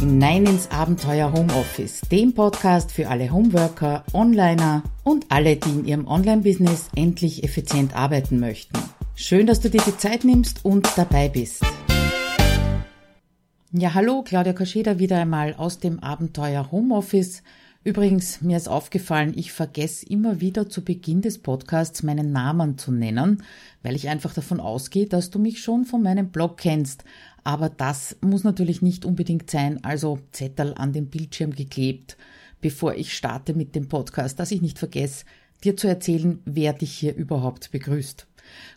hinein ins Abenteuer Homeoffice, dem Podcast für alle Homeworker, Onliner und alle, die in ihrem Online-Business endlich effizient arbeiten möchten. Schön, dass du dir die Zeit nimmst und dabei bist. Ja, hallo, Claudia Kascheda wieder einmal aus dem Abenteuer Homeoffice. Übrigens, mir ist aufgefallen, ich vergesse immer wieder zu Beginn des Podcasts meinen Namen zu nennen, weil ich einfach davon ausgehe, dass du mich schon von meinem Blog kennst. Aber das muss natürlich nicht unbedingt sein, also Zettel an den Bildschirm geklebt, bevor ich starte mit dem Podcast, dass ich nicht vergesse, dir zu erzählen, wer dich hier überhaupt begrüßt.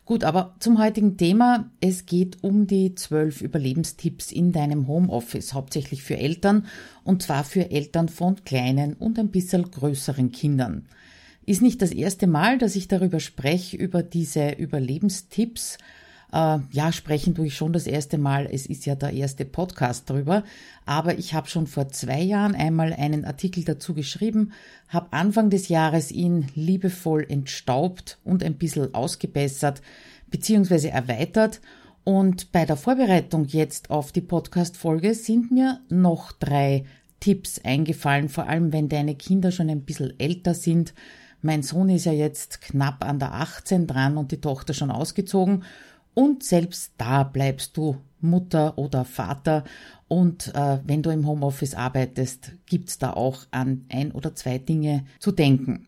Gut, aber zum heutigen Thema. Es geht um die zwölf Überlebenstipps in deinem Homeoffice, hauptsächlich für Eltern und zwar für Eltern von kleinen und ein bisschen größeren Kindern. Ist nicht das erste Mal, dass ich darüber spreche, über diese Überlebenstipps. Äh, ja, sprechen tue ich schon das erste Mal. Es ist ja der erste Podcast drüber. Aber ich habe schon vor zwei Jahren einmal einen Artikel dazu geschrieben, habe Anfang des Jahres ihn liebevoll entstaubt und ein bisschen ausgebessert bzw. erweitert. Und bei der Vorbereitung jetzt auf die Podcast-Folge sind mir noch drei Tipps eingefallen, vor allem wenn deine Kinder schon ein bisschen älter sind. Mein Sohn ist ja jetzt knapp an der 18 dran und die Tochter schon ausgezogen. Und selbst da bleibst du Mutter oder Vater. Und äh, wenn du im Homeoffice arbeitest, gibt's da auch an ein oder zwei Dinge zu denken.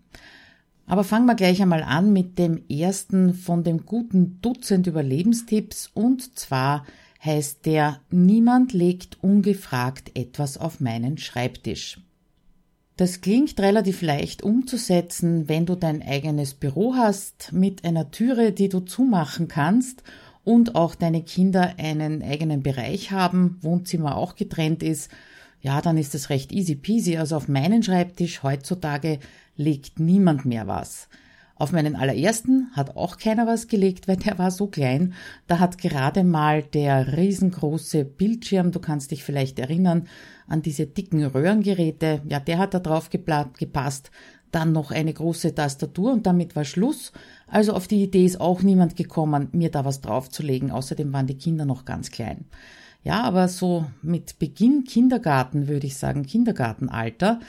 Aber fangen wir gleich einmal an mit dem ersten von dem guten Dutzend Überlebenstipps. Und zwar heißt der, niemand legt ungefragt etwas auf meinen Schreibtisch. Das klingt relativ leicht umzusetzen, wenn du dein eigenes Büro hast mit einer Türe, die du zumachen kannst und auch deine Kinder einen eigenen Bereich haben, Wohnzimmer auch getrennt ist. Ja, dann ist das recht easy peasy. Also auf meinen Schreibtisch heutzutage legt niemand mehr was. Auf meinen allerersten hat auch keiner was gelegt, weil der war so klein. Da hat gerade mal der riesengroße Bildschirm, du kannst dich vielleicht erinnern, an diese dicken Röhrengeräte, ja, der hat da drauf gepasst. Dann noch eine große Tastatur und damit war Schluss. Also auf die Idee ist auch niemand gekommen, mir da was draufzulegen. Außerdem waren die Kinder noch ganz klein. Ja, aber so mit Beginn Kindergarten würde ich sagen, Kindergartenalter,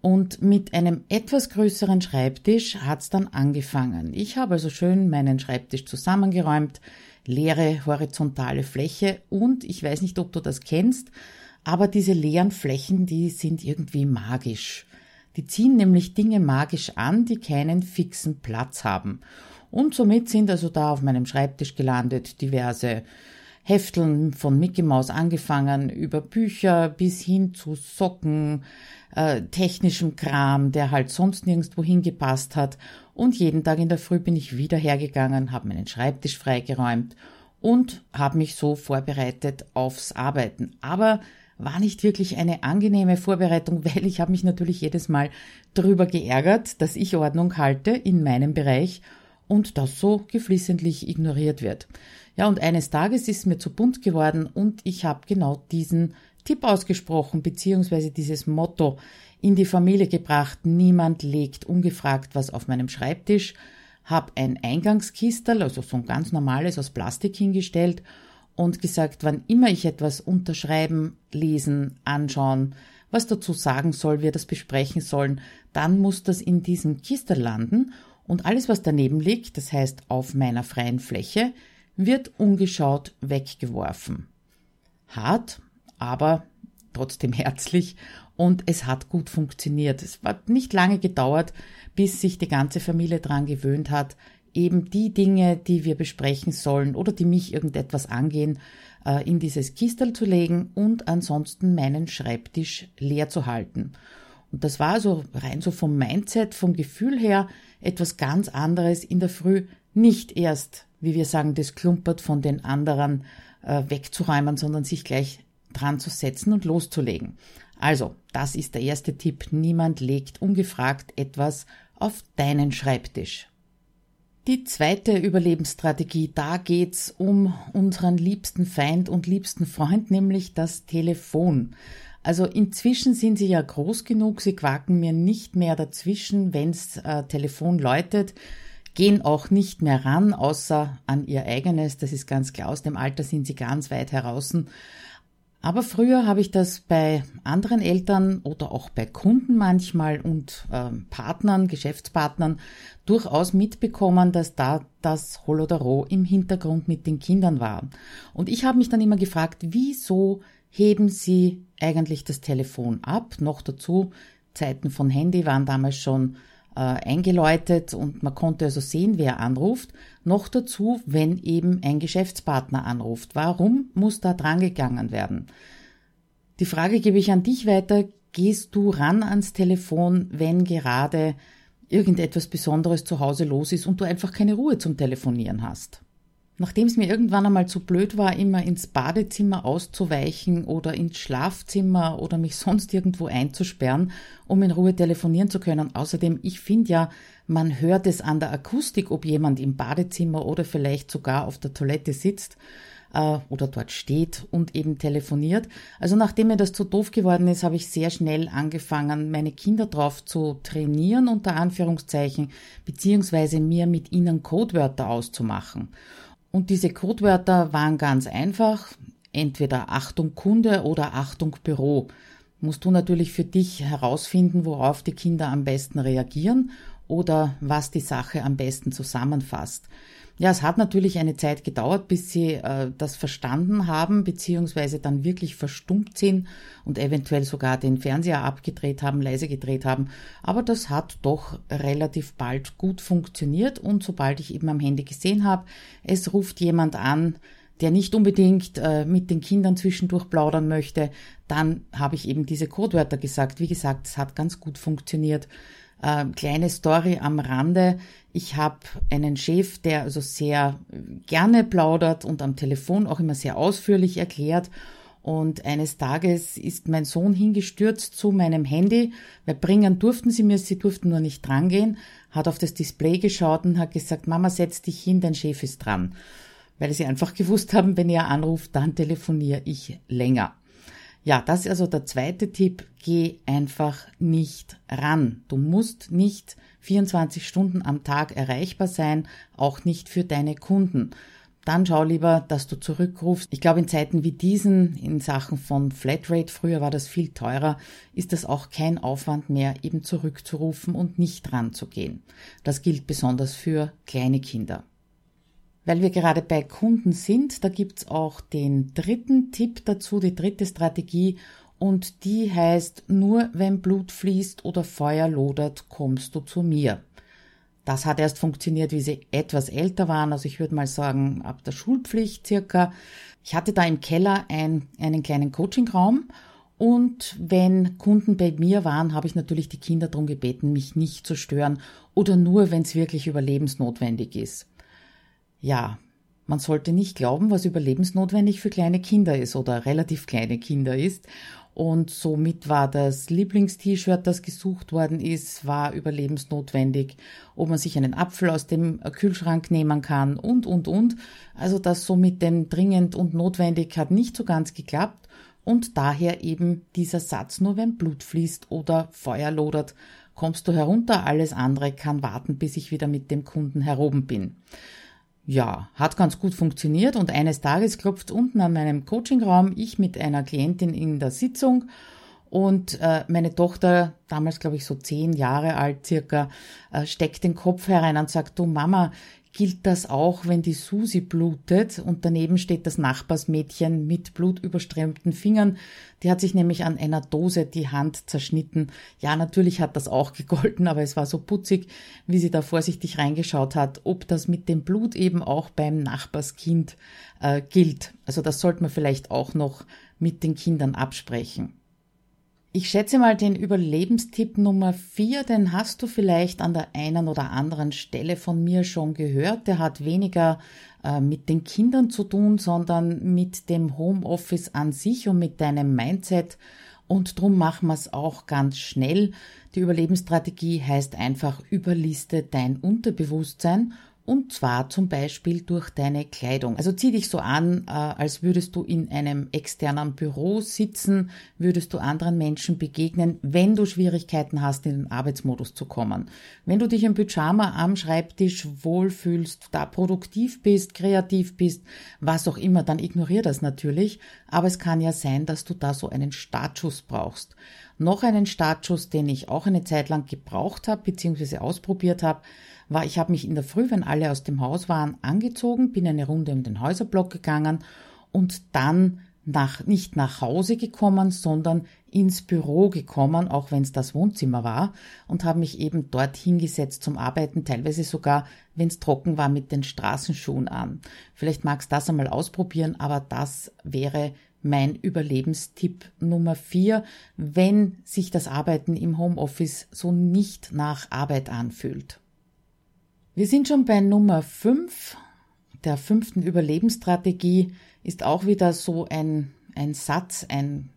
und mit einem etwas größeren Schreibtisch hat's dann angefangen. Ich habe also schön meinen Schreibtisch zusammengeräumt, leere horizontale Fläche und ich weiß nicht, ob du das kennst, aber diese leeren Flächen, die sind irgendwie magisch. Die ziehen nämlich Dinge magisch an, die keinen fixen Platz haben. Und somit sind also da auf meinem Schreibtisch gelandet diverse Hefteln von Mickey Mouse angefangen, über Bücher bis hin zu Socken, äh, technischem Kram, der halt sonst nirgendwo hingepasst hat. Und jeden Tag in der Früh bin ich wieder hergegangen, habe meinen Schreibtisch freigeräumt und habe mich so vorbereitet aufs Arbeiten. Aber war nicht wirklich eine angenehme Vorbereitung, weil ich habe mich natürlich jedes Mal darüber geärgert, dass ich Ordnung halte in meinem Bereich und das so geflissentlich ignoriert wird. Ja, und eines Tages ist mir zu bunt geworden und ich habe genau diesen Tipp ausgesprochen, beziehungsweise dieses Motto in die Familie gebracht, niemand legt ungefragt was auf meinem Schreibtisch, habe ein Eingangskistel, also so ein ganz normales aus Plastik hingestellt und gesagt, wann immer ich etwas unterschreiben, lesen, anschauen, was dazu sagen soll, wir das besprechen sollen, dann muss das in diesem Kistel landen und alles, was daneben liegt, das heißt auf meiner freien Fläche, wird ungeschaut weggeworfen. Hart, aber trotzdem herzlich und es hat gut funktioniert. Es hat nicht lange gedauert, bis sich die ganze Familie dran gewöhnt hat, eben die Dinge, die wir besprechen sollen oder die mich irgendetwas angehen, äh, in dieses Kistel zu legen und ansonsten meinen Schreibtisch leer zu halten. Und das war so rein so vom Mindset, vom Gefühl her etwas ganz anderes in der Früh, nicht erst, wie wir sagen, das klumpert von den anderen äh, wegzuräumen, sondern sich gleich dran zu setzen und loszulegen. Also, das ist der erste Tipp. Niemand legt ungefragt etwas auf deinen Schreibtisch. Die zweite Überlebensstrategie, da geht's um unseren liebsten Feind und liebsten Freund, nämlich das Telefon. Also inzwischen sind sie ja groß genug, sie quaken mir nicht mehr dazwischen, wenn's äh, Telefon läutet, gehen auch nicht mehr ran, außer an ihr eigenes, das ist ganz klar, aus dem Alter sind sie ganz weit heraus. Aber früher habe ich das bei anderen Eltern oder auch bei Kunden manchmal und äh, Partnern, Geschäftspartnern durchaus mitbekommen, dass da das Holodaro im Hintergrund mit den Kindern war. Und ich habe mich dann immer gefragt, wieso heben sie eigentlich das Telefon ab? Noch dazu, Zeiten von Handy waren damals schon äh, eingeläutet und man konnte also sehen, wer anruft. Noch dazu, wenn eben ein Geschäftspartner anruft. Warum muss da drangegangen werden? Die Frage gebe ich an dich weiter. Gehst du ran ans Telefon, wenn gerade irgendetwas Besonderes zu Hause los ist und du einfach keine Ruhe zum Telefonieren hast? Nachdem es mir irgendwann einmal zu blöd war, immer ins Badezimmer auszuweichen oder ins Schlafzimmer oder mich sonst irgendwo einzusperren, um in Ruhe telefonieren zu können. Außerdem, ich finde ja, man hört es an der Akustik, ob jemand im Badezimmer oder vielleicht sogar auf der Toilette sitzt äh, oder dort steht und eben telefoniert. Also nachdem mir das zu doof geworden ist, habe ich sehr schnell angefangen, meine Kinder drauf zu trainieren, unter Anführungszeichen, beziehungsweise mir mit ihnen Codewörter auszumachen. Und diese Codewörter waren ganz einfach, entweder Achtung Kunde oder Achtung Büro. Musst du natürlich für dich herausfinden, worauf die Kinder am besten reagieren oder was die Sache am besten zusammenfasst. Ja, es hat natürlich eine Zeit gedauert, bis sie äh, das verstanden haben, beziehungsweise dann wirklich verstummt sind und eventuell sogar den Fernseher abgedreht haben, leise gedreht haben. Aber das hat doch relativ bald gut funktioniert und sobald ich eben am Handy gesehen habe, es ruft jemand an, der nicht unbedingt äh, mit den Kindern zwischendurch plaudern möchte, dann habe ich eben diese Codewörter gesagt. Wie gesagt, es hat ganz gut funktioniert. Äh, kleine Story am Rande. Ich habe einen Chef, der also sehr gerne plaudert und am Telefon auch immer sehr ausführlich erklärt. Und eines Tages ist mein Sohn hingestürzt zu meinem Handy, weil bringen durften sie mir, sie durften nur nicht drangehen, hat auf das Display geschaut und hat gesagt, Mama, setz dich hin, dein Chef ist dran. Weil sie einfach gewusst haben, wenn er anruft, dann telefoniere ich länger. Ja, das ist also der zweite Tipp. Geh einfach nicht ran. Du musst nicht 24 Stunden am Tag erreichbar sein, auch nicht für deine Kunden. Dann schau lieber, dass du zurückrufst. Ich glaube, in Zeiten wie diesen, in Sachen von Flatrate, früher war das viel teurer, ist das auch kein Aufwand mehr, eben zurückzurufen und nicht ranzugehen. Das gilt besonders für kleine Kinder. Weil wir gerade bei Kunden sind, da gibt's auch den dritten Tipp dazu, die dritte Strategie, und die heißt, nur wenn Blut fließt oder Feuer lodert, kommst du zu mir. Das hat erst funktioniert, wie sie etwas älter waren, also ich würde mal sagen ab der Schulpflicht circa. Ich hatte da im Keller ein, einen kleinen Coachingraum und wenn Kunden bei mir waren, habe ich natürlich die Kinder darum gebeten, mich nicht zu stören oder nur, wenn es wirklich überlebensnotwendig ist ja, man sollte nicht glauben, was überlebensnotwendig für kleine Kinder ist oder relativ kleine Kinder ist. Und somit war das Lieblingst-T-Shirt, das gesucht worden ist, war überlebensnotwendig, ob man sich einen Apfel aus dem Kühlschrank nehmen kann und, und, und. Also das so mit dem dringend und notwendig hat nicht so ganz geklappt und daher eben dieser Satz, nur wenn Blut fließt oder Feuer lodert, kommst du herunter, alles andere kann warten, bis ich wieder mit dem Kunden heroben bin. Ja, hat ganz gut funktioniert und eines Tages klopft unten an meinem Coachingraum ich mit einer Klientin in der Sitzung und äh, meine Tochter, damals glaube ich so zehn Jahre alt circa, äh, steckt den Kopf herein und sagt, du Mama, gilt das auch, wenn die Susi blutet und daneben steht das Nachbarsmädchen mit blutüberströmten Fingern. Die hat sich nämlich an einer Dose die Hand zerschnitten. Ja, natürlich hat das auch gegolten, aber es war so putzig, wie sie da vorsichtig reingeschaut hat, ob das mit dem Blut eben auch beim Nachbarskind äh, gilt. Also das sollte man vielleicht auch noch mit den Kindern absprechen. Ich schätze mal den Überlebenstipp Nummer vier, den hast du vielleicht an der einen oder anderen Stelle von mir schon gehört. Der hat weniger äh, mit den Kindern zu tun, sondern mit dem Homeoffice an sich und mit deinem Mindset. Und drum machen wir es auch ganz schnell. Die Überlebensstrategie heißt einfach, überliste dein Unterbewusstsein und zwar zum Beispiel durch deine Kleidung. Also zieh dich so an, äh, als würdest du in einem externen Büro sitzen, würdest du anderen Menschen begegnen, wenn du Schwierigkeiten hast, in den Arbeitsmodus zu kommen. Wenn du dich im Pyjama am Schreibtisch wohlfühlst, da produktiv bist, kreativ bist, was auch immer, dann ignorier das natürlich. Aber es kann ja sein, dass du da so einen Startschuss brauchst. Noch einen Startschuss, den ich auch eine Zeit lang gebraucht habe, beziehungsweise ausprobiert habe, war, ich habe mich in der Früh, wenn alle aus dem Haus waren, angezogen, bin eine Runde um den Häuserblock gegangen und dann nach, nicht nach Hause gekommen, sondern ins Büro gekommen, auch wenn es das Wohnzimmer war, und habe mich eben dort hingesetzt zum Arbeiten, teilweise sogar, wenn es trocken war, mit den Straßenschuhen an. Vielleicht magst du das einmal ausprobieren, aber das wäre mein Überlebenstipp Nummer vier, wenn sich das Arbeiten im Homeoffice so nicht nach Arbeit anfühlt. Wir sind schon bei Nummer 5. Der fünften Überlebensstrategie ist auch wieder so ein, ein Satz, ein,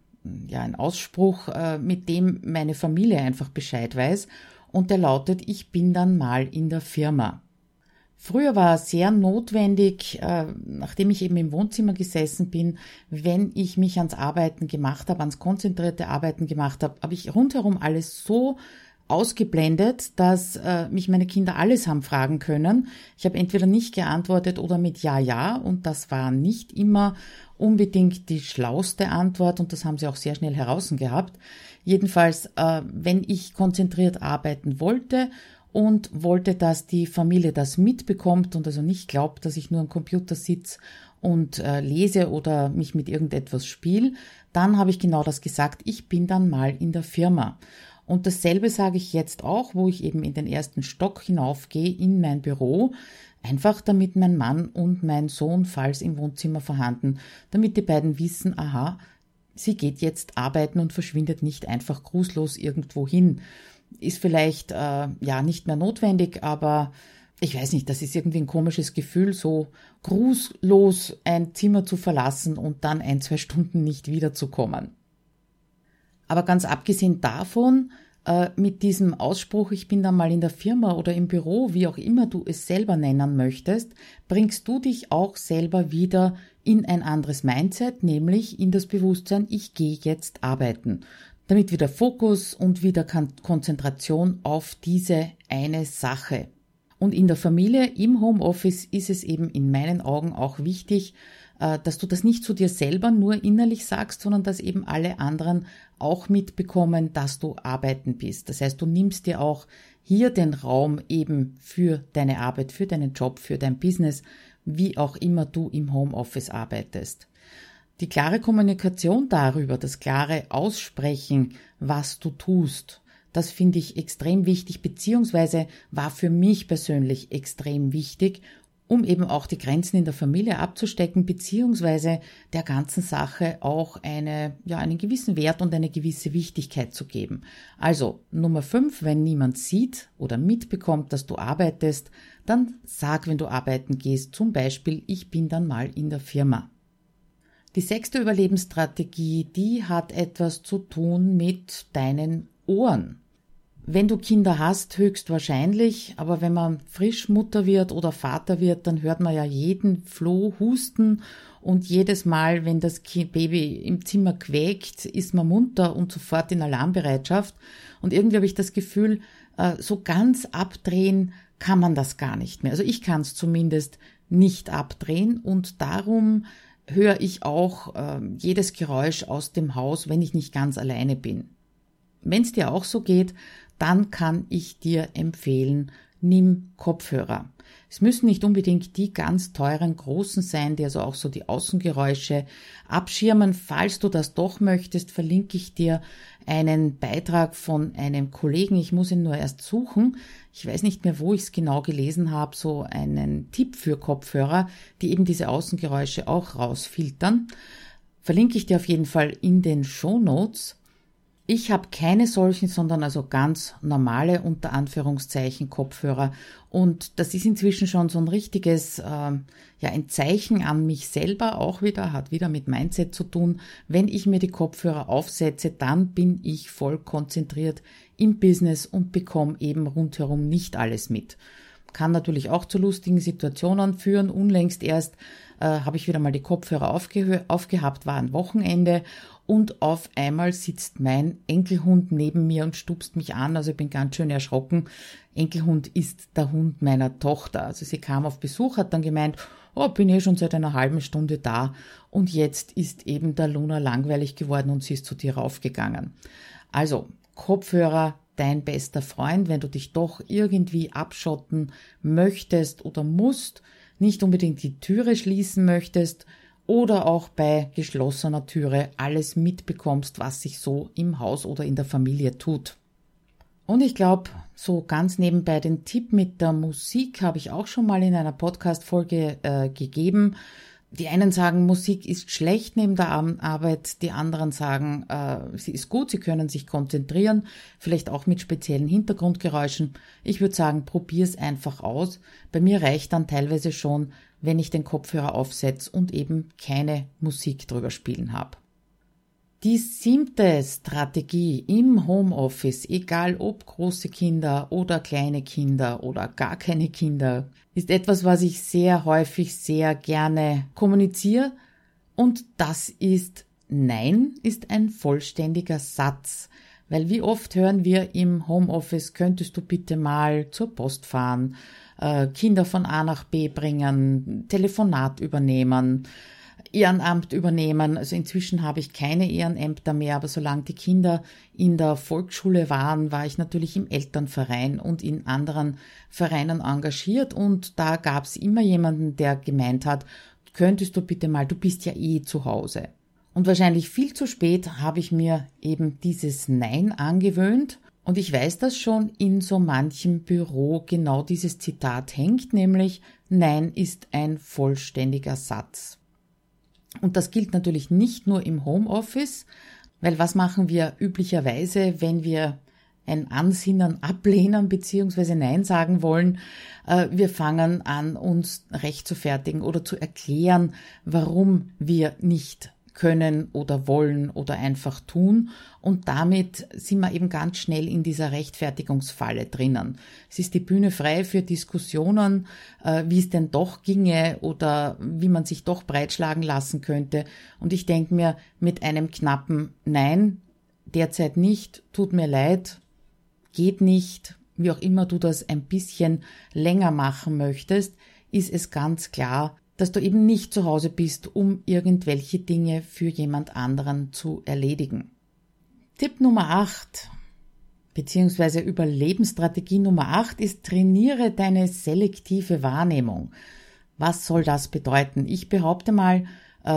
ja, ein Ausspruch, äh, mit dem meine Familie einfach Bescheid weiß. Und der lautet, ich bin dann mal in der Firma. Früher war es sehr notwendig, äh, nachdem ich eben im Wohnzimmer gesessen bin, wenn ich mich ans Arbeiten gemacht habe, ans konzentrierte Arbeiten gemacht habe, habe ich rundherum alles so ausgeblendet, dass äh, mich meine Kinder alles haben fragen können. Ich habe entweder nicht geantwortet oder mit Ja, ja und das war nicht immer unbedingt die schlauste Antwort und das haben sie auch sehr schnell heraus gehabt. Jedenfalls, äh, wenn ich konzentriert arbeiten wollte und wollte, dass die Familie das mitbekommt und also nicht glaubt, dass ich nur am Computer sitze und äh, lese oder mich mit irgendetwas spiele, dann habe ich genau das gesagt, ich bin dann mal in der Firma. Und dasselbe sage ich jetzt auch, wo ich eben in den ersten Stock hinaufgehe in mein Büro, einfach damit mein Mann und mein Sohn, falls im Wohnzimmer vorhanden, damit die beiden wissen, aha, sie geht jetzt arbeiten und verschwindet nicht einfach grußlos irgendwo hin. Ist vielleicht äh, ja nicht mehr notwendig, aber ich weiß nicht, das ist irgendwie ein komisches Gefühl, so grußlos ein Zimmer zu verlassen und dann ein, zwei Stunden nicht wiederzukommen. Aber ganz abgesehen davon, äh, mit diesem Ausspruch, ich bin dann mal in der Firma oder im Büro, wie auch immer du es selber nennen möchtest, bringst du dich auch selber wieder in ein anderes Mindset, nämlich in das Bewusstsein, ich gehe jetzt arbeiten. Damit wieder Fokus und wieder Konzentration auf diese eine Sache. Und in der Familie, im Homeoffice ist es eben in meinen Augen auch wichtig, äh, dass du das nicht zu dir selber nur innerlich sagst, sondern dass eben alle anderen auch mitbekommen, dass du arbeiten bist. Das heißt, du nimmst dir auch hier den Raum eben für deine Arbeit, für deinen Job, für dein Business, wie auch immer du im Homeoffice arbeitest. Die klare Kommunikation darüber, das klare Aussprechen, was du tust, das finde ich extrem wichtig, beziehungsweise war für mich persönlich extrem wichtig um eben auch die Grenzen in der Familie abzustecken, beziehungsweise der ganzen Sache auch eine, ja, einen gewissen Wert und eine gewisse Wichtigkeit zu geben. Also Nummer fünf, wenn niemand sieht oder mitbekommt, dass du arbeitest, dann sag, wenn du arbeiten gehst, zum Beispiel, ich bin dann mal in der Firma. Die sechste Überlebensstrategie, die hat etwas zu tun mit deinen Ohren. Wenn du Kinder hast, höchstwahrscheinlich, aber wenn man frisch Mutter wird oder Vater wird, dann hört man ja jeden Floh husten und jedes Mal, wenn das Baby im Zimmer quäkt, ist man munter und sofort in Alarmbereitschaft. Und irgendwie habe ich das Gefühl, äh, so ganz abdrehen kann man das gar nicht mehr. Also ich kann es zumindest nicht abdrehen und darum höre ich auch äh, jedes Geräusch aus dem Haus, wenn ich nicht ganz alleine bin. Wenn es dir auch so geht, dann kann ich dir empfehlen, nimm Kopfhörer. Es müssen nicht unbedingt die ganz teuren großen sein, die also auch so die Außengeräusche abschirmen. Falls du das doch möchtest, verlinke ich dir einen Beitrag von einem Kollegen. Ich muss ihn nur erst suchen. Ich weiß nicht mehr, wo ich es genau gelesen habe, so einen Tipp für Kopfhörer, die eben diese Außengeräusche auch rausfiltern. Verlinke ich dir auf jeden Fall in den Show Notes. Ich habe keine solchen, sondern also ganz normale unter Anführungszeichen Kopfhörer. Und das ist inzwischen schon so ein richtiges, äh, ja, ein Zeichen an mich selber auch wieder, hat wieder mit Mindset zu tun. Wenn ich mir die Kopfhörer aufsetze, dann bin ich voll konzentriert im Business und bekomme eben rundherum nicht alles mit. kann natürlich auch zu lustigen Situationen führen. Unlängst erst äh, habe ich wieder mal die Kopfhörer aufgehabt, war ein Wochenende und auf einmal sitzt mein Enkelhund neben mir und stupst mich an. Also ich bin ganz schön erschrocken. Enkelhund ist der Hund meiner Tochter. Also sie kam auf Besuch, hat dann gemeint, oh, bin eh schon seit einer halben Stunde da und jetzt ist eben der Luna langweilig geworden und sie ist zu dir raufgegangen. Also Kopfhörer, dein bester Freund, wenn du dich doch irgendwie abschotten möchtest oder musst, nicht unbedingt die Türe schließen möchtest oder auch bei geschlossener Türe alles mitbekommst, was sich so im Haus oder in der Familie tut. Und ich glaube, so ganz nebenbei den Tipp mit der Musik habe ich auch schon mal in einer Podcast-Folge äh, gegeben. Die einen sagen, Musik ist schlecht neben der Arbeit, die anderen sagen, äh, sie ist gut, sie können sich konzentrieren, vielleicht auch mit speziellen Hintergrundgeräuschen. Ich würde sagen, probier's einfach aus. Bei mir reicht dann teilweise schon, wenn ich den Kopfhörer aufsetze und eben keine Musik drüber spielen habe. Die siebte Strategie im Homeoffice, egal ob große Kinder oder kleine Kinder oder gar keine Kinder, ist etwas, was ich sehr häufig sehr gerne kommuniziere und das ist Nein ist ein vollständiger Satz. Weil wie oft hören wir im Homeoffice, könntest du bitte mal zur Post fahren, äh, Kinder von A nach B bringen, Telefonat übernehmen, Ehrenamt übernehmen. Also inzwischen habe ich keine Ehrenämter mehr, aber solange die Kinder in der Volksschule waren, war ich natürlich im Elternverein und in anderen Vereinen engagiert und da gab es immer jemanden, der gemeint hat, könntest du bitte mal, du bist ja eh zu Hause. Und wahrscheinlich viel zu spät habe ich mir eben dieses Nein angewöhnt und ich weiß, dass schon in so manchem Büro genau dieses Zitat hängt, nämlich Nein ist ein vollständiger Satz. Und das gilt natürlich nicht nur im Homeoffice, weil was machen wir üblicherweise, wenn wir ein Ansinnen ablehnen bzw. Nein sagen wollen? Äh, wir fangen an, uns recht zu fertigen oder zu erklären, warum wir nicht können oder wollen oder einfach tun. Und damit sind wir eben ganz schnell in dieser Rechtfertigungsfalle drinnen. Es ist die Bühne frei für Diskussionen, äh, wie es denn doch ginge oder wie man sich doch breitschlagen lassen könnte. Und ich denke mir, mit einem knappen Nein, derzeit nicht, tut mir leid, geht nicht, wie auch immer du das ein bisschen länger machen möchtest, ist es ganz klar, dass du eben nicht zu Hause bist, um irgendwelche Dinge für jemand anderen zu erledigen. Tipp Nummer 8 beziehungsweise Überlebensstrategie Nummer 8 ist trainiere deine selektive Wahrnehmung. Was soll das bedeuten? Ich behaupte mal,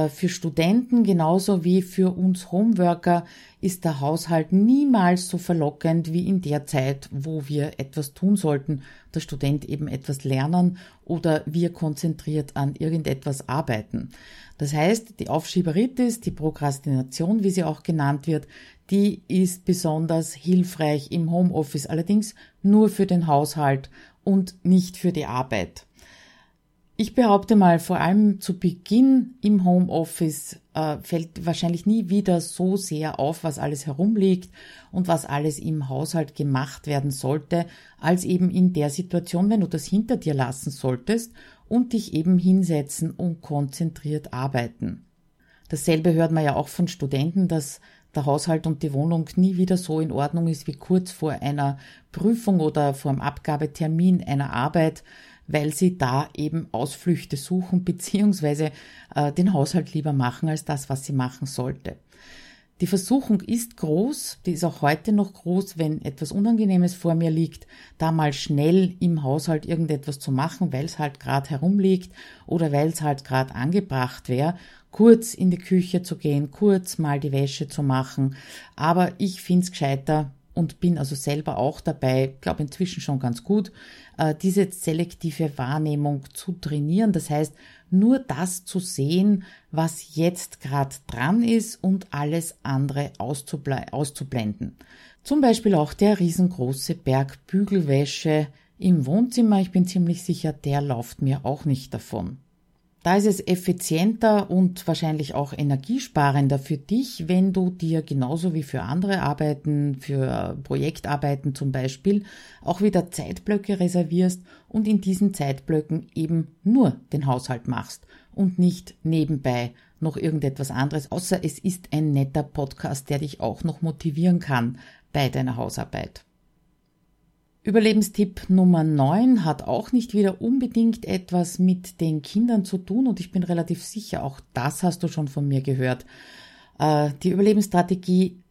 für Studenten genauso wie für uns Homeworker ist der Haushalt niemals so verlockend wie in der Zeit, wo wir etwas tun sollten, der Student eben etwas lernen oder wir konzentriert an irgendetwas arbeiten. Das heißt, die Aufschieberitis, die Prokrastination, wie sie auch genannt wird, die ist besonders hilfreich im Homeoffice, allerdings nur für den Haushalt und nicht für die Arbeit. Ich behaupte mal, vor allem zu Beginn im Homeoffice äh, fällt wahrscheinlich nie wieder so sehr auf, was alles herumliegt und was alles im Haushalt gemacht werden sollte, als eben in der Situation, wenn du das hinter dir lassen solltest und dich eben hinsetzen und konzentriert arbeiten. Dasselbe hört man ja auch von Studenten, dass der Haushalt und die Wohnung nie wieder so in Ordnung ist wie kurz vor einer Prüfung oder vor dem Abgabetermin einer Arbeit, weil sie da eben Ausflüchte suchen beziehungsweise äh, den Haushalt lieber machen als das, was sie machen sollte. Die Versuchung ist groß, die ist auch heute noch groß, wenn etwas Unangenehmes vor mir liegt, da mal schnell im Haushalt irgendetwas zu machen, weil es halt gerade herumliegt oder weil es halt gerade angebracht wäre, kurz in die Küche zu gehen, kurz mal die Wäsche zu machen. Aber ich finde es gescheiter, und bin also selber auch dabei, glaube inzwischen schon ganz gut, äh, diese selektive Wahrnehmung zu trainieren. Das heißt, nur das zu sehen, was jetzt gerade dran ist und alles andere auszublenden. Zum Beispiel auch der riesengroße Berg Bügelwäsche im Wohnzimmer. Ich bin ziemlich sicher, der läuft mir auch nicht davon. Da ist es effizienter und wahrscheinlich auch energiesparender für dich, wenn du dir genauso wie für andere Arbeiten, für Projektarbeiten zum Beispiel, auch wieder Zeitblöcke reservierst und in diesen Zeitblöcken eben nur den Haushalt machst und nicht nebenbei noch irgendetwas anderes, außer es ist ein netter Podcast, der dich auch noch motivieren kann bei deiner Hausarbeit. Überlebenstipp Nummer 9 hat auch nicht wieder unbedingt etwas mit den Kindern zu tun und ich bin relativ sicher, auch das hast du schon von mir gehört. Äh, die Überlebensstrategie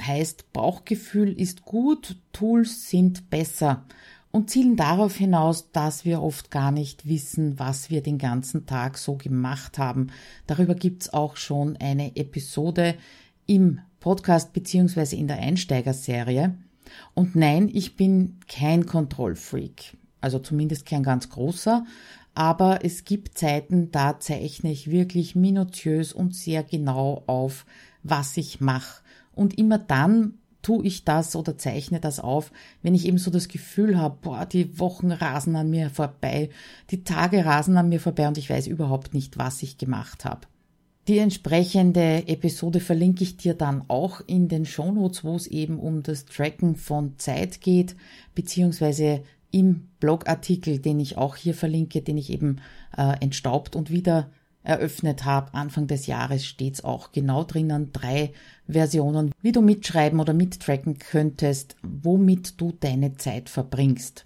heißt, Bauchgefühl ist gut, Tools sind besser und zielen darauf hinaus, dass wir oft gar nicht wissen, was wir den ganzen Tag so gemacht haben. Darüber gibt's auch schon eine Episode im Podcast beziehungsweise in der Einsteigerserie. Und nein, ich bin kein Kontrollfreak. Also zumindest kein ganz großer. Aber es gibt Zeiten, da zeichne ich wirklich minutiös und sehr genau auf, was ich mache. Und immer dann tue ich das oder zeichne das auf, wenn ich eben so das Gefühl habe, boah, die Wochen rasen an mir vorbei, die Tage rasen an mir vorbei und ich weiß überhaupt nicht, was ich gemacht habe. Die entsprechende Episode verlinke ich dir dann auch in den Shownotes, wo es eben um das Tracken von Zeit geht, beziehungsweise im Blogartikel, den ich auch hier verlinke, den ich eben äh, entstaubt und wieder eröffnet habe. Anfang des Jahres steht es auch genau drinnen, drei Versionen, wie du mitschreiben oder mittracken könntest, womit du deine Zeit verbringst.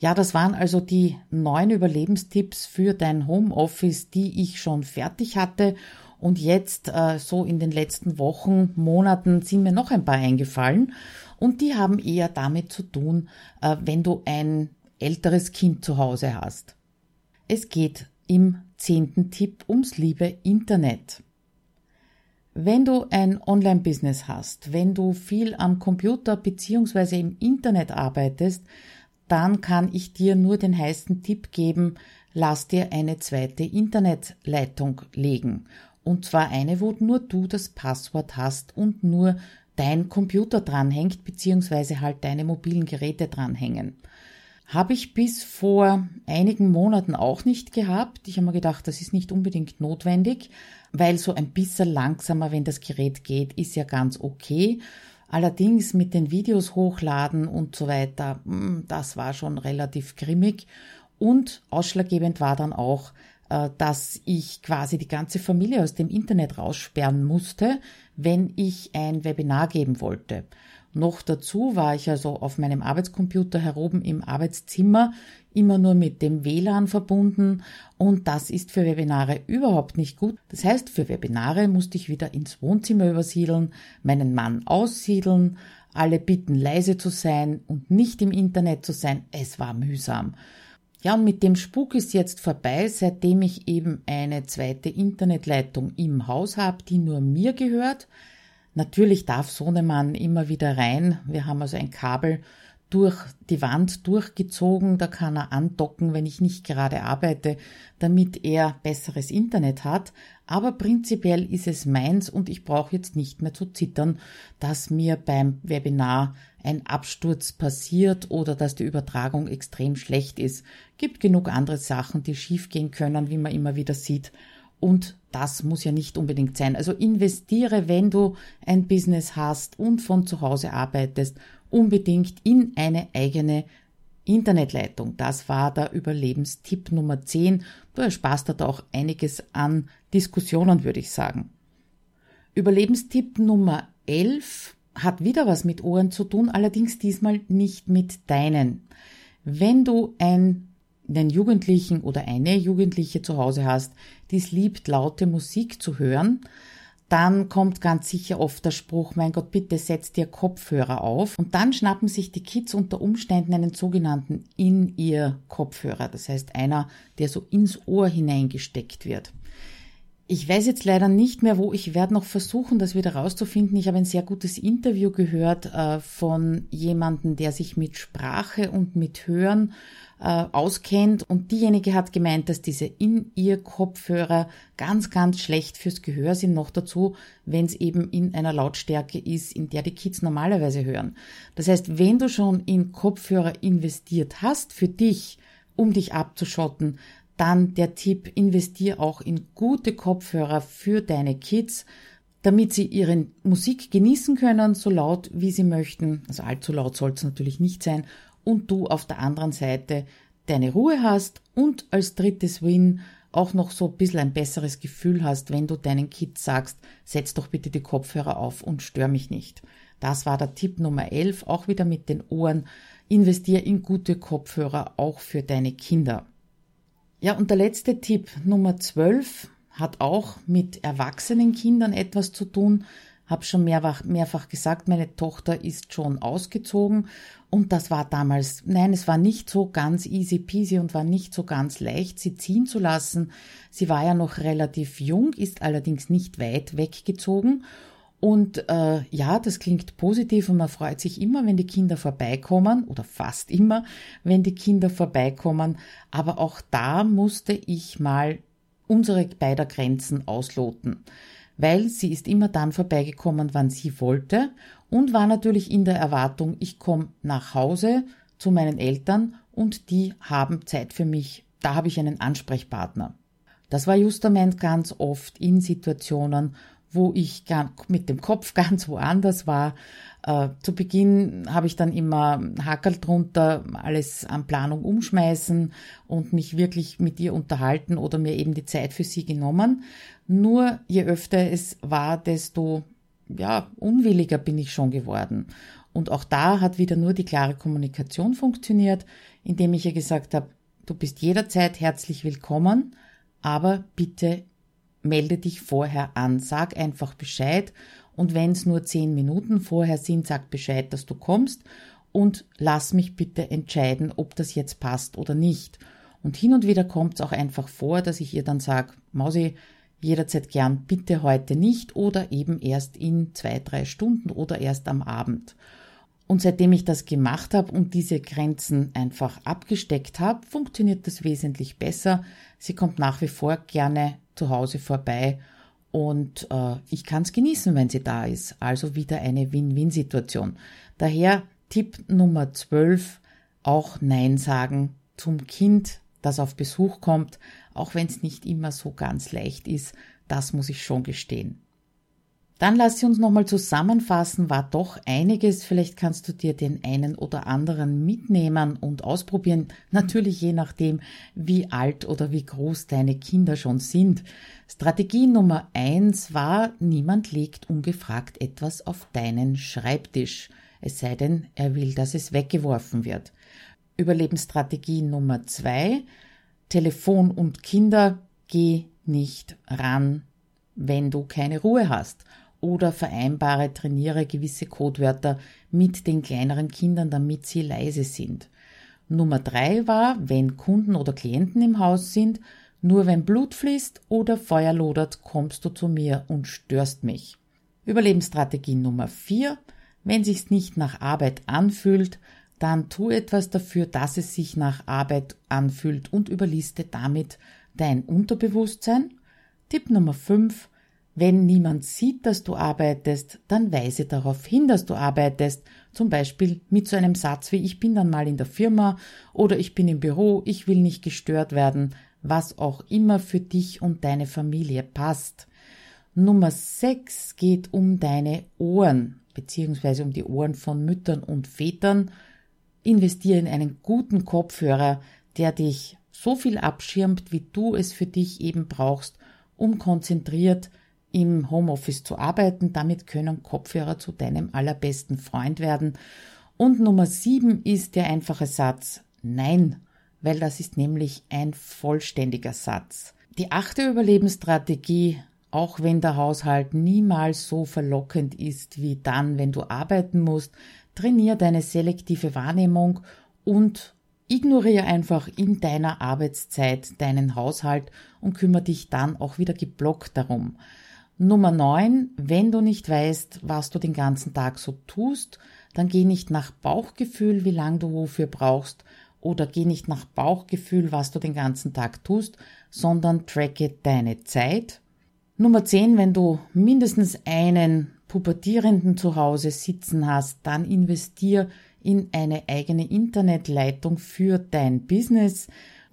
Ja, das waren also die neun Überlebenstipps für dein Homeoffice, die ich schon fertig hatte und jetzt, äh, so in den letzten Wochen, Monaten, sind mir noch ein paar eingefallen. Und die haben eher damit zu tun, äh, wenn du ein älteres Kind zu Hause hast. Es geht im zehnten Tipp ums liebe Internet. Wenn du ein Online-Business hast, wenn du viel am Computer beziehungsweise im Internet arbeitest, dann kann ich dir nur den heißen Tipp geben, lass dir eine zweite Internetleitung legen und zwar eine, wo nur du das Passwort hast und nur dein Computer dranhängt, beziehungsweise halt deine mobilen Geräte dranhängen. Habe ich bis vor einigen Monaten auch nicht gehabt. Ich habe mir gedacht, das ist nicht unbedingt notwendig, weil so ein bisschen langsamer, wenn das Gerät geht, ist ja ganz okay. Allerdings mit den Videos hochladen und so weiter, hm, das war schon relativ grimmig. Und ausschlaggebend war dann auch, dass ich quasi die ganze Familie aus dem Internet raussperren musste, wenn ich ein Webinar geben wollte. Noch dazu war ich also auf meinem Arbeitscomputer heroben im Arbeitszimmer immer nur mit dem WLAN verbunden und das ist für Webinare überhaupt nicht gut. Das heißt, für Webinare musste ich wieder ins Wohnzimmer übersiedeln, meinen Mann aussiedeln, alle bitten leise zu sein und nicht im Internet zu sein. Es war mühsam. Ja, und mit dem Spuk ist jetzt vorbei, seitdem ich eben eine zweite Internetleitung im Haus habe, die nur mir gehört. Natürlich darf Sohnemann immer wieder rein. Wir haben also ein Kabel durch die Wand durchgezogen, da kann er andocken, wenn ich nicht gerade arbeite, damit er besseres Internet hat. Aber prinzipiell ist es meins und ich brauche jetzt nicht mehr zu zittern, dass mir beim Webinar ein Absturz passiert oder dass die Übertragung extrem schlecht ist. Gibt genug andere Sachen, die schiefgehen können, wie man immer wieder sieht. Und das muss ja nicht unbedingt sein. Also investiere, wenn du ein Business hast und von zu Hause arbeitest, unbedingt in eine eigene Internetleitung. Das war der Überlebenstipp Nummer 10. Du ersparst da auch einiges an Diskussionen, würde ich sagen. Überlebenstipp Nummer 11 hat wieder was mit Ohren zu tun, allerdings diesmal nicht mit deinen. Wenn du ein einen Jugendlichen oder eine Jugendliche zu Hause hast, die es liebt, laute Musik zu hören, dann kommt ganz sicher oft der Spruch, mein Gott, bitte setz dir Kopfhörer auf. Und dann schnappen sich die Kids unter Umständen einen sogenannten In-Ear-Kopfhörer. Das heißt einer, der so ins Ohr hineingesteckt wird. Ich weiß jetzt leider nicht mehr, wo. Ich werde noch versuchen, das wieder rauszufinden. Ich habe ein sehr gutes Interview gehört äh, von jemandem, der sich mit Sprache und mit Hören äh, auskennt. Und diejenige hat gemeint, dass diese In-Ear-Kopfhörer ganz, ganz schlecht fürs Gehör sind. Noch dazu, wenn es eben in einer Lautstärke ist, in der die Kids normalerweise hören. Das heißt, wenn du schon in Kopfhörer investiert hast für dich, um dich abzuschotten, Dann der Tipp, investier auch in gute Kopfhörer für deine Kids, damit sie ihre Musik genießen können, so laut wie sie möchten. Also allzu laut soll es natürlich nicht sein. Und du auf der anderen Seite deine Ruhe hast und als drittes Win auch noch so ein bisschen ein besseres Gefühl hast, wenn du deinen Kids sagst, setz doch bitte die Kopfhörer auf und stör mich nicht. Das war der Tipp Nummer 11, auch wieder mit den Ohren. Investier in gute Kopfhörer auch für deine Kinder. Ja, und der letzte Tipp Nummer 12 hat auch mit erwachsenen Kindern etwas zu tun. Hab schon mehrfach, mehrfach gesagt, meine Tochter ist schon ausgezogen und das war damals, nein, es war nicht so ganz easy peasy und war nicht so ganz leicht, sie ziehen zu lassen. Sie war ja noch relativ jung, ist allerdings nicht weit weggezogen und äh, ja, das klingt positiv und man freut sich immer, wenn die Kinder vorbeikommen oder fast immer, wenn die Kinder vorbeikommen. Aber auch da musste ich mal unsere beider Grenzen ausloten, weil sie ist immer dann vorbeigekommen, wann sie wollte und war natürlich in der Erwartung, ich komme nach Hause zu meinen Eltern und die haben Zeit für mich. Da habe ich einen Ansprechpartner. Das war justament ganz oft in Situationen, wo ich mit dem Kopf ganz woanders war. Äh, zu Beginn habe ich dann immer Hackerl drunter, alles an Planung umschmeißen und mich wirklich mit ihr unterhalten oder mir eben die Zeit für sie genommen. Nur je öfter es war, desto ja, unwilliger bin ich schon geworden. Und auch da hat wieder nur die klare Kommunikation funktioniert, indem ich ihr gesagt habe, du bist jederzeit herzlich willkommen, aber bitte melde dich vorher an, sag einfach Bescheid und wenn es nur zehn Minuten vorher sind, sag Bescheid, dass du kommst und lass mich bitte entscheiden, ob das jetzt passt oder nicht. Und hin und wieder kommt es auch einfach vor, dass ich ihr dann sage, Mausi, jederzeit gern, bitte heute nicht oder eben erst in zwei, drei Stunden oder erst am Abend. Und seitdem ich das gemacht habe und diese Grenzen einfach abgesteckt habe, funktioniert das wesentlich besser. Sie kommt nach wie vor gerne zu Hause vorbei und äh, ich kann es genießen, wenn sie da ist. Also wieder eine Win-Win-Situation. Daher Tipp Nummer 12, auch Nein sagen zum Kind, das auf Besuch kommt, auch wenn es nicht immer so ganz leicht ist. Das muss ich schon gestehen. Dann lass sie uns nochmal zusammenfassen, war doch einiges. Vielleicht kannst du dir den einen oder anderen mitnehmen und ausprobieren. Natürlich je nachdem, wie alt oder wie groß deine Kinder schon sind. Strategie Nummer eins war, niemand legt ungefragt etwas auf deinen Schreibtisch. Es sei denn, er will, dass es weggeworfen wird. Überlebensstrategie Nummer zwei, Telefon und Kinder, geh nicht ran, wenn du keine Ruhe hast oder vereinbare, trainiere gewisse Codewörter mit den kleineren Kindern, damit sie leise sind. Nummer drei war, wenn Kunden oder Klienten im Haus sind, nur wenn Blut fließt oder Feuer lodert, kommst du zu mir und störst mich. Überlebensstrategie Nummer vier, wenn sich's nicht nach Arbeit anfühlt, dann tu etwas dafür, dass es sich nach Arbeit anfühlt und überliste damit dein Unterbewusstsein. Tipp Nummer fünf, wenn niemand sieht, dass du arbeitest, dann weise darauf hin, dass du arbeitest, zum Beispiel mit so einem Satz wie ich bin dann mal in der Firma oder ich bin im Büro, ich will nicht gestört werden, was auch immer für dich und deine Familie passt. Nummer 6 geht um deine Ohren, beziehungsweise um die Ohren von Müttern und Vätern. Investiere in einen guten Kopfhörer, der dich so viel abschirmt, wie du es für dich eben brauchst, um konzentriert im Homeoffice zu arbeiten. Damit können Kopfhörer zu deinem allerbesten Freund werden. Und Nummer sieben ist der einfache Satz Nein, weil das ist nämlich ein vollständiger Satz. Die achte Überlebensstrategie, auch wenn der Haushalt niemals so verlockend ist wie dann, wenn du arbeiten musst, trainier deine selektive Wahrnehmung und ignoriere einfach in deiner Arbeitszeit deinen Haushalt und kümmere dich dann auch wieder geblockt darum. Nummer 9, wenn du nicht weißt, was du den ganzen Tag so tust, dann geh nicht nach Bauchgefühl, wie lange du wofür brauchst, oder geh nicht nach Bauchgefühl, was du den ganzen Tag tust, sondern tracke deine Zeit. Nummer 10, wenn du mindestens einen Pubertierenden zu Hause sitzen hast, dann investier in eine eigene Internetleitung für dein Business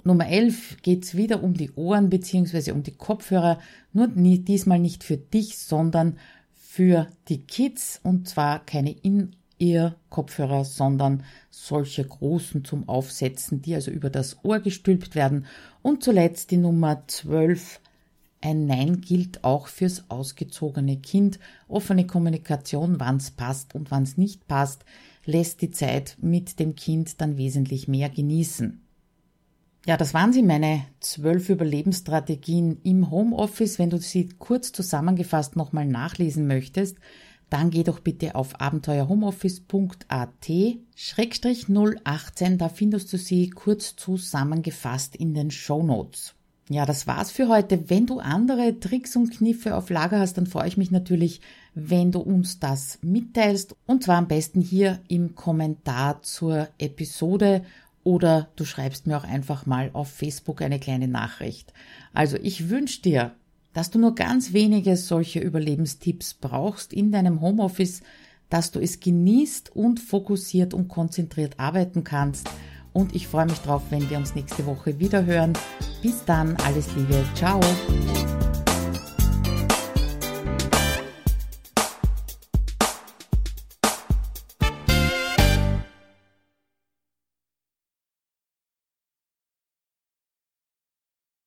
Nummer 11 geht's wieder um die Ohren beziehungsweise um die Kopfhörer, nur diesmal nicht für dich, sondern für die Kids und zwar keine In-Ear-Kopfhörer, sondern solche großen zum Aufsetzen, die also über das Ohr gestülpt werden. Und zuletzt die Nummer 12. Ein Nein gilt auch fürs ausgezogene Kind. Offene Kommunikation, wann's passt und wann's nicht passt, lässt die Zeit mit dem Kind dann wesentlich mehr genießen. Ja, das waren sie, meine zwölf Überlebensstrategien im Homeoffice. Wenn du sie kurz zusammengefasst nochmal nachlesen möchtest, dann geh doch bitte auf abenteuerhomeoffice.at Schrägstrich 018, da findest du sie kurz zusammengefasst in den Show Notes. Ja, das war's für heute. Wenn du andere Tricks und Kniffe auf Lager hast, dann freue ich mich natürlich, wenn du uns das mitteilst. Und zwar am besten hier im Kommentar zur Episode oder du schreibst mir auch einfach mal auf Facebook eine kleine Nachricht. Also ich wünsche dir, dass du nur ganz wenige solche Überlebenstipps brauchst in deinem Homeoffice, dass du es genießt und fokussiert und konzentriert arbeiten kannst. Und ich freue mich drauf, wenn wir uns nächste Woche wieder hören. Bis dann, alles Liebe, ciao.